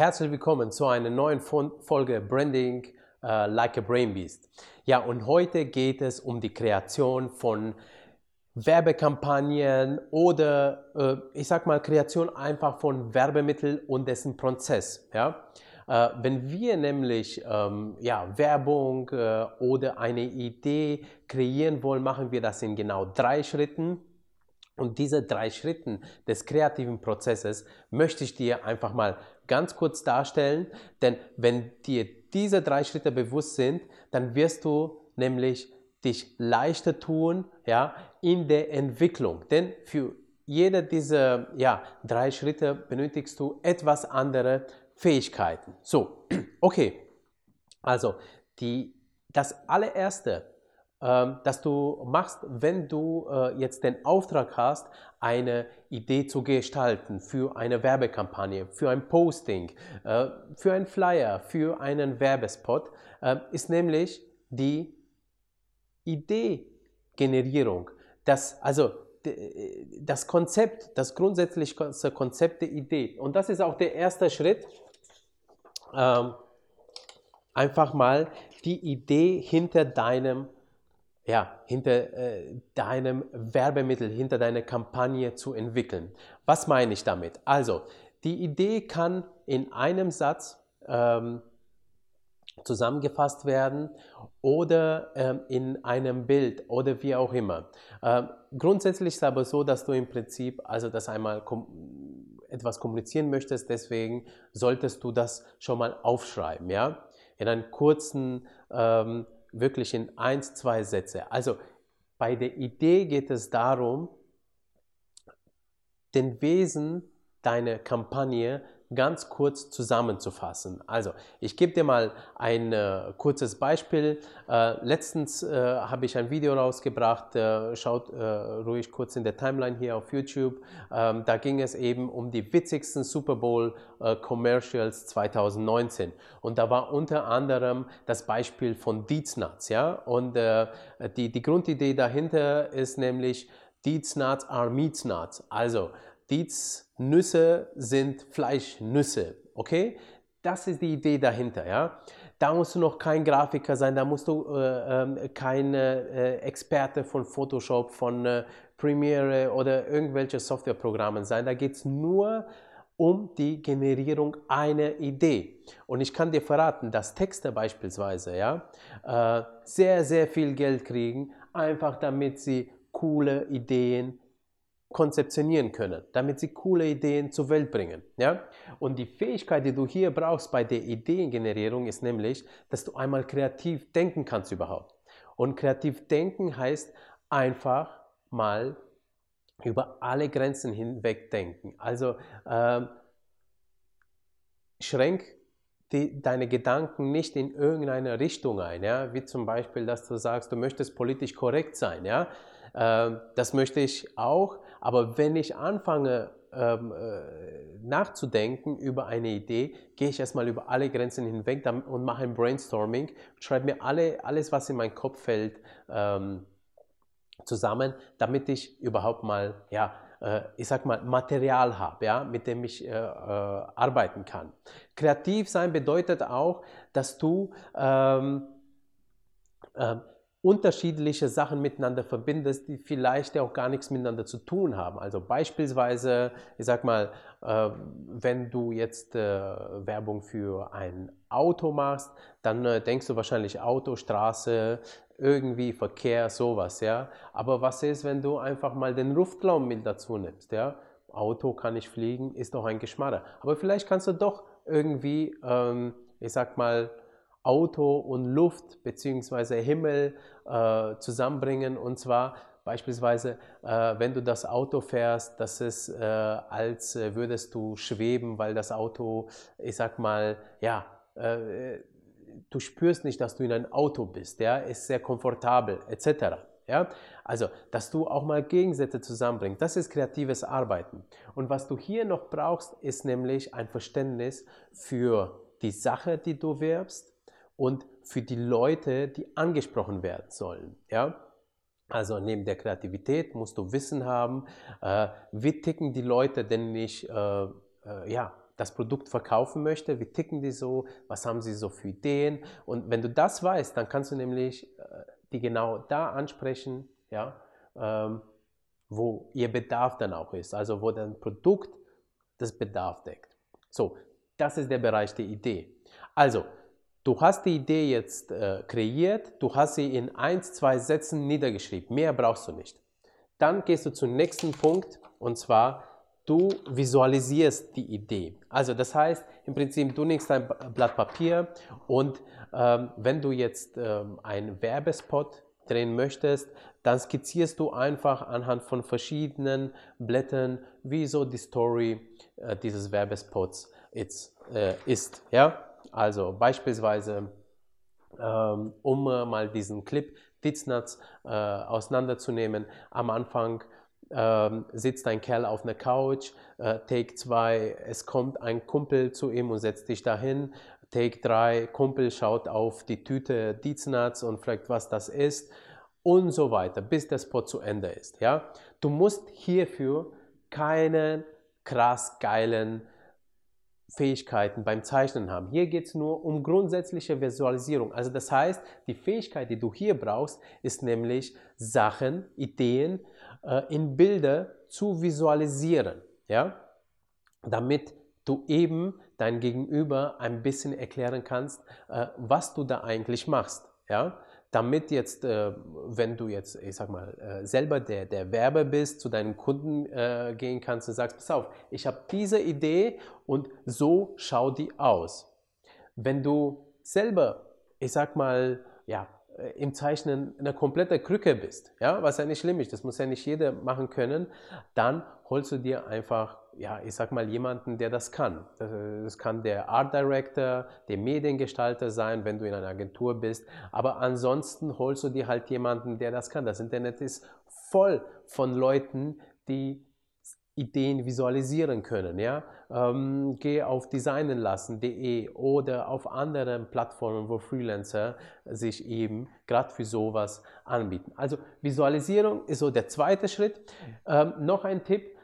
Herzlich willkommen zu einer neuen Folge Branding uh, Like a Brain Beast. Ja, und heute geht es um die Kreation von Werbekampagnen oder äh, ich sag mal Kreation einfach von Werbemitteln und dessen Prozess. Ja? Äh, wenn wir nämlich ähm, ja, Werbung äh, oder eine Idee kreieren wollen, machen wir das in genau drei Schritten. Und diese drei Schritten des kreativen Prozesses möchte ich dir einfach mal ganz kurz darstellen, denn wenn dir diese drei Schritte bewusst sind, dann wirst du nämlich dich leichter tun ja, in der Entwicklung. Denn für jede dieser ja, drei Schritte benötigst du etwas andere Fähigkeiten. So, okay. Also, die, das allererste, ähm, das du machst, wenn du äh, jetzt den Auftrag hast, eine Idee zu gestalten für eine Werbekampagne, für ein Posting, äh, für einen Flyer, für einen Werbespot, äh, ist nämlich die Ideegenerierung. Das, also das Konzept, das grundsätzliche Konzept der Idee. Und das ist auch der erste Schritt. Ähm, einfach mal die Idee hinter deinem ja, hinter äh, deinem Werbemittel, hinter deiner Kampagne zu entwickeln. Was meine ich damit? Also, die Idee kann in einem Satz ähm, zusammengefasst werden oder ähm, in einem Bild oder wie auch immer. Ähm, grundsätzlich ist es aber so, dass du im Prinzip also das einmal kom etwas kommunizieren möchtest, deswegen solltest du das schon mal aufschreiben, ja, in einem kurzen ähm, wirklich in eins, zwei Sätze. Also bei der Idee geht es darum, den Wesen deiner Kampagne ganz kurz zusammenzufassen. Also, ich gebe dir mal ein äh, kurzes Beispiel. Äh, letztens äh, habe ich ein Video rausgebracht, äh, schaut äh, ruhig kurz in der Timeline hier auf YouTube. Ähm, da ging es eben um die witzigsten Super Bowl äh, Commercials 2019. Und da war unter anderem das Beispiel von Deeds Nuts. Ja? Und die, die Grundidee dahinter ist nämlich, Deeds Nuts are Meats Nuts. Also, Nüsse sind Fleischnüsse, okay? Das ist die Idee dahinter, ja? Da musst du noch kein Grafiker sein, da musst du äh, äh, kein äh, Experte von Photoshop, von äh, Premiere oder irgendwelche Softwareprogrammen sein. Da geht es nur um die Generierung einer Idee. Und ich kann dir verraten, dass Texte beispielsweise ja, äh, sehr, sehr viel Geld kriegen, einfach damit sie coole Ideen konzeptionieren können, damit sie coole Ideen zur Welt bringen. Ja? Und die Fähigkeit, die du hier brauchst bei der Ideengenerierung, ist nämlich, dass du einmal kreativ denken kannst überhaupt. Und kreativ denken heißt einfach mal über alle Grenzen hinweg denken. Also äh, schränk die, deine Gedanken nicht in irgendeine Richtung ein, ja? wie zum Beispiel, dass du sagst, du möchtest politisch korrekt sein. Ja? Äh, das möchte ich auch, aber wenn ich anfange ähm, äh, nachzudenken über eine Idee, gehe ich erstmal über alle Grenzen hinweg und mache ein Brainstorming, schreibe mir alle, alles, was in meinen Kopf fällt, ähm, zusammen, damit ich überhaupt mal, ja, äh, ich sag mal, Material habe, ja, mit dem ich äh, äh, arbeiten kann. Kreativ sein bedeutet auch, dass du ähm, ähm unterschiedliche Sachen miteinander verbindest, die vielleicht auch gar nichts miteinander zu tun haben. Also beispielsweise, ich sag mal, äh, wenn du jetzt äh, Werbung für ein Auto machst, dann äh, denkst du wahrscheinlich Auto, Straße, irgendwie Verkehr, sowas, ja. Aber was ist, wenn du einfach mal den Luftraum mit dazu nimmst, ja? Auto kann nicht fliegen, ist doch ein Geschmarrer. Aber vielleicht kannst du doch irgendwie, ähm, ich sag mal, Auto und Luft bzw. Himmel äh, zusammenbringen. Und zwar beispielsweise, äh, wenn du das Auto fährst, dass es äh, als äh, würdest du schweben, weil das Auto, ich sag mal, ja, äh, du spürst nicht, dass du in ein Auto bist, ja, ist sehr komfortabel etc. Ja? Also, dass du auch mal Gegensätze zusammenbringst, das ist kreatives Arbeiten. Und was du hier noch brauchst, ist nämlich ein Verständnis für die Sache, die du wirbst, und für die Leute, die angesprochen werden sollen. Ja? Also neben der Kreativität musst du Wissen haben, äh, wie ticken die Leute denn nicht, äh, äh, ja, das Produkt verkaufen möchte, wie ticken die so, was haben sie so für Ideen. Und wenn du das weißt, dann kannst du nämlich äh, die genau da ansprechen, ja, ähm, wo ihr Bedarf dann auch ist, also wo dein Produkt das Bedarf deckt. So, das ist der Bereich der Idee. Also, du hast die Idee jetzt äh, kreiert, du hast sie in ein, zwei Sätzen niedergeschrieben, mehr brauchst du nicht. Dann gehst du zum nächsten Punkt und zwar du visualisierst die Idee. Also das heißt, im Prinzip, du nimmst ein Blatt Papier und ähm, wenn du jetzt ähm, einen Werbespot drehen möchtest, dann skizzierst du einfach anhand von verschiedenen Blättern, wie so die Story äh, dieses Werbespots ist. Äh, ist ja? Also beispielsweise, ähm, um äh, mal diesen Clip Ditznatz äh, auseinanderzunehmen, am Anfang ähm, sitzt ein Kerl auf einer Couch, äh, Take 2, es kommt ein Kumpel zu ihm und setzt dich dahin, Take 3, Kumpel schaut auf die Tüte Dietznatz und fragt, was das ist und so weiter, bis der Spot zu Ende ist. Ja? Du musst hierfür keinen krass geilen Fähigkeiten beim Zeichnen haben. Hier geht es nur um grundsätzliche Visualisierung. Also das heißt, die Fähigkeit, die du hier brauchst, ist nämlich Sachen, Ideen äh, in Bilder zu visualisieren. Ja? Damit du eben dein Gegenüber ein bisschen erklären kannst, äh, was du da eigentlich machst. Ja? Damit jetzt, äh, wenn du jetzt, ich sag mal, äh, selber der, der Werber bist, zu deinen Kunden äh, gehen kannst und sagst, pass auf, ich habe diese Idee und so schaut die aus. Wenn du selber, ich sag mal, ja, im Zeichnen eine komplette Krücke bist, ja, was ja nicht schlimm ist, das muss ja nicht jeder machen können, dann holst du dir einfach ja, ich sag mal, jemanden, der das kann. Das kann der Art Director, der Mediengestalter sein, wenn du in einer Agentur bist. Aber ansonsten holst du dir halt jemanden, der das kann. Das Internet ist voll von Leuten, die Ideen visualisieren können. Ja? Ähm, geh auf designenlassen.de oder auf anderen Plattformen, wo Freelancer sich eben gerade für sowas anbieten. Also Visualisierung ist so der zweite Schritt. Ähm, noch ein Tipp,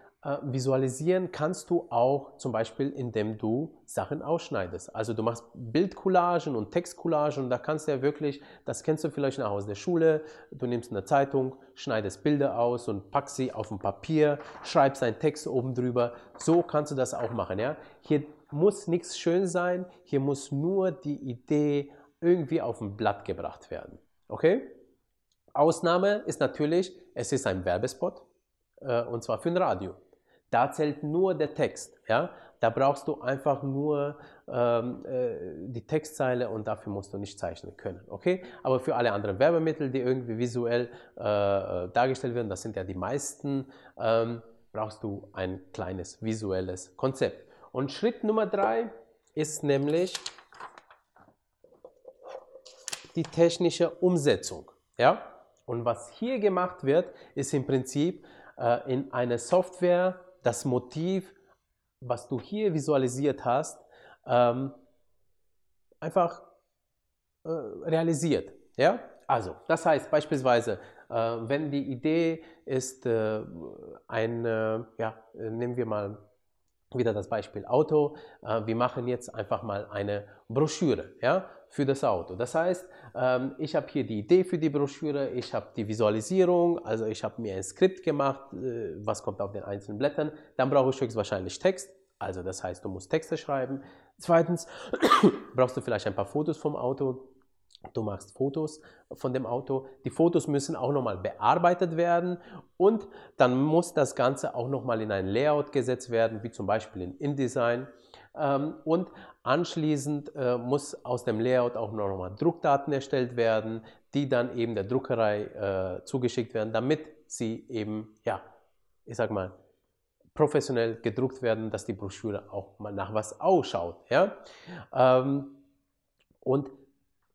visualisieren kannst du auch zum Beispiel, indem du Sachen ausschneidest. Also du machst Bildcollagen und Textcollagen und da kannst du ja wirklich, das kennst du vielleicht noch aus der Schule, du nimmst eine Zeitung, schneidest Bilder aus und packst sie auf ein Papier, schreibst einen Text oben drüber. So kannst du das auch machen. Ja? Hier muss nichts schön sein, hier muss nur die Idee irgendwie auf ein Blatt gebracht werden. Okay? Ausnahme ist natürlich, es ist ein Werbespot äh, und zwar für ein Radio. Da zählt nur der Text. Ja? Da brauchst du einfach nur ähm, äh, die Textzeile und dafür musst du nicht zeichnen können. Okay? Aber für alle anderen Werbemittel, die irgendwie visuell äh, äh, dargestellt werden, das sind ja die meisten, ähm, brauchst du ein kleines visuelles Konzept. Und Schritt Nummer drei ist nämlich die technische Umsetzung. Ja? Und was hier gemacht wird, ist im Prinzip äh, in eine Software das Motiv, was du hier visualisiert hast, ähm, einfach äh, realisiert. Ja? Also, das heißt beispielsweise, äh, wenn die Idee ist, äh, ein, ja, nehmen wir mal wieder das Beispiel Auto. Äh, wir machen jetzt einfach mal eine Broschüre ja, für das Auto. Das heißt, ähm, ich habe hier die Idee für die Broschüre, ich habe die Visualisierung, also ich habe mir ein Skript gemacht, äh, was kommt auf den einzelnen Blättern. Dann brauche ich höchstwahrscheinlich Text, also das heißt, du musst Texte schreiben. Zweitens brauchst du vielleicht ein paar Fotos vom Auto. Du machst Fotos von dem Auto. Die Fotos müssen auch nochmal bearbeitet werden und dann muss das Ganze auch nochmal in ein Layout gesetzt werden, wie zum Beispiel in InDesign. Ähm, und anschließend äh, muss aus dem Layout auch nochmal Druckdaten erstellt werden, die dann eben der Druckerei äh, zugeschickt werden, damit sie eben, ja, ich sag mal, professionell gedruckt werden, dass die Broschüre auch mal nach was ausschaut. Ja? Ähm, und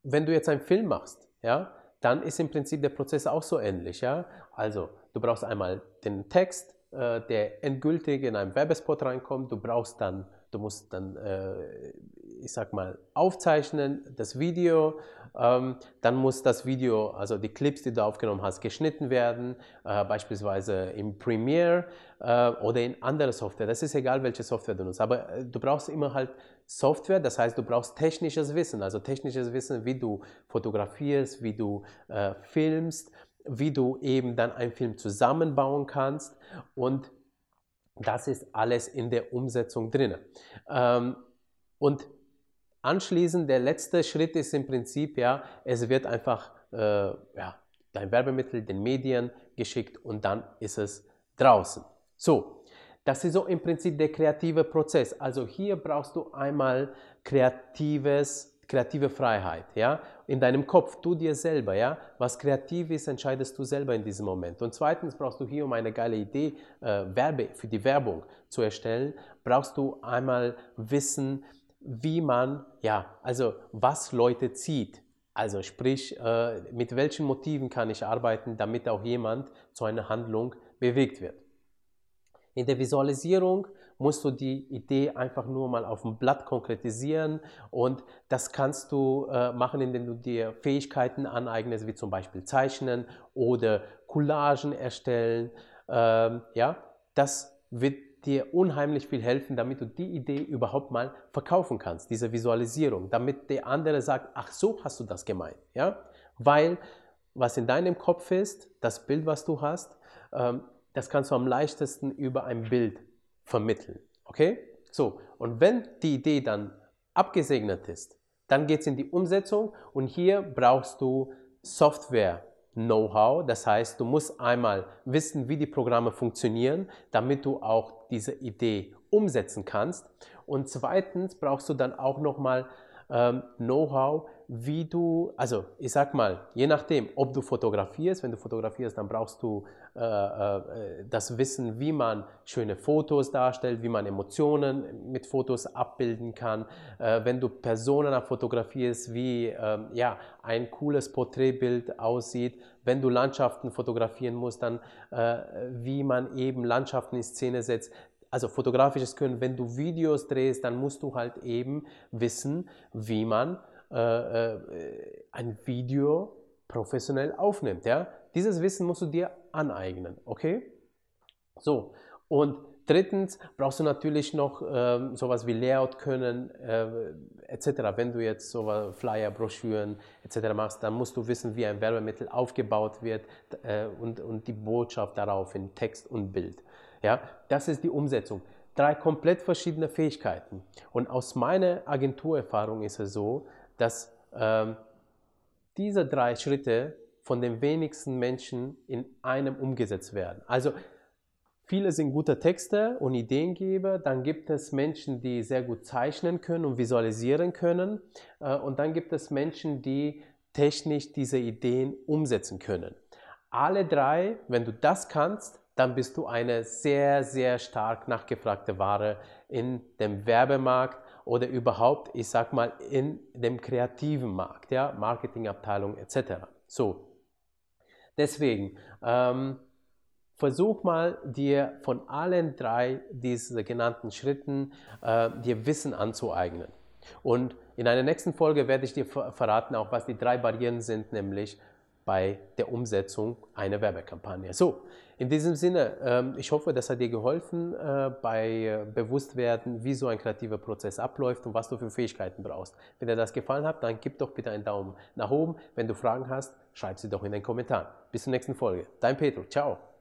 wenn du jetzt einen Film machst, ja, dann ist im Prinzip der Prozess auch so ähnlich. Ja? Also du brauchst einmal den Text, äh, der endgültig in einem Werbespot reinkommt. Du brauchst dann du musst dann, äh, ich sag mal, aufzeichnen, das Video, ähm, dann muss das Video, also die Clips, die du aufgenommen hast, geschnitten werden, äh, beispielsweise im Premiere äh, oder in andere Software. Das ist egal, welche Software du nutzt, aber äh, du brauchst immer halt Software, das heißt, du brauchst technisches Wissen, also technisches Wissen, wie du fotografierst, wie du äh, filmst, wie du eben dann einen Film zusammenbauen kannst und das ist alles in der Umsetzung drin. Ähm, und anschließend, der letzte Schritt ist im Prinzip, ja, es wird einfach äh, ja, dein Werbemittel den Medien geschickt und dann ist es draußen. So, das ist so im Prinzip der kreative Prozess. Also hier brauchst du einmal kreatives kreative Freiheit, ja, in deinem Kopf, du dir selber, ja, was kreativ ist, entscheidest du selber in diesem Moment. Und zweitens brauchst du hier, um eine geile Idee, äh, Werbe für die Werbung zu erstellen, brauchst du einmal wissen, wie man, ja, also was Leute zieht. Also sprich, äh, mit welchen Motiven kann ich arbeiten, damit auch jemand zu einer Handlung bewegt wird. In der Visualisierung musst du die Idee einfach nur mal auf dem Blatt konkretisieren und das kannst du äh, machen, indem du dir Fähigkeiten aneignest, wie zum Beispiel Zeichnen oder Collagen erstellen. Ähm, ja, das wird dir unheimlich viel helfen, damit du die Idee überhaupt mal verkaufen kannst, diese Visualisierung, damit der andere sagt, ach so hast du das gemeint, ja, weil was in deinem Kopf ist, das Bild, was du hast, ähm, das kannst du am leichtesten über ein Bild vermitteln. Okay? So, und wenn die Idee dann abgesegnet ist, dann geht es in die Umsetzung und hier brauchst du Software. Know-how, das heißt, du musst einmal wissen, wie die Programme funktionieren, damit du auch diese Idee umsetzen kannst. Und zweitens brauchst du dann auch nochmal ähm, Know-how, wie du, also ich sag mal, je nachdem, ob du fotografierst, wenn du fotografierst, dann brauchst du äh, äh, das Wissen, wie man schöne Fotos darstellt, wie man Emotionen mit Fotos abbilden kann. Äh, wenn du Personen fotografierst, wie äh, ja, ein cooles Porträtbild aussieht. Wenn du Landschaften fotografieren musst, dann äh, wie man eben Landschaften in Szene setzt also fotografisches Können, wenn du Videos drehst, dann musst du halt eben wissen, wie man äh, äh, ein Video professionell aufnimmt. Ja? Dieses Wissen musst du dir aneignen, okay? So, und drittens brauchst du natürlich noch ähm, sowas wie Layout können, äh, etc. Wenn du jetzt so Flyer, Broschüren etc. machst, dann musst du wissen, wie ein Werbemittel aufgebaut wird äh, und, und die Botschaft darauf in Text und Bild. Ja, das ist die Umsetzung. Drei komplett verschiedene Fähigkeiten. Und aus meiner Agenturerfahrung ist es so, dass ähm, diese drei Schritte von den wenigsten Menschen in einem umgesetzt werden. Also viele sind gute Texte und Ideengeber, dann gibt es Menschen, die sehr gut zeichnen können und visualisieren können äh, und dann gibt es Menschen, die technisch diese Ideen umsetzen können. Alle drei, wenn du das kannst, dann bist du eine sehr, sehr stark nachgefragte Ware in dem Werbemarkt oder überhaupt, ich sag mal, in dem kreativen Markt, ja, Marketingabteilung etc. So, deswegen ähm, versuch mal dir von allen drei dieser genannten Schritten äh, dir Wissen anzueignen. Und in einer nächsten Folge werde ich dir verraten, auch was die drei Barrieren sind, nämlich bei der Umsetzung einer Werbekampagne. So, in diesem Sinne, ähm, ich hoffe, das hat dir geholfen äh, bei äh, Bewusstwerden, wie so ein kreativer Prozess abläuft und was du für Fähigkeiten brauchst. Wenn dir das gefallen hat, dann gib doch bitte einen Daumen nach oben. Wenn du Fragen hast, schreib sie doch in den Kommentaren. Bis zur nächsten Folge. Dein Petro. Ciao.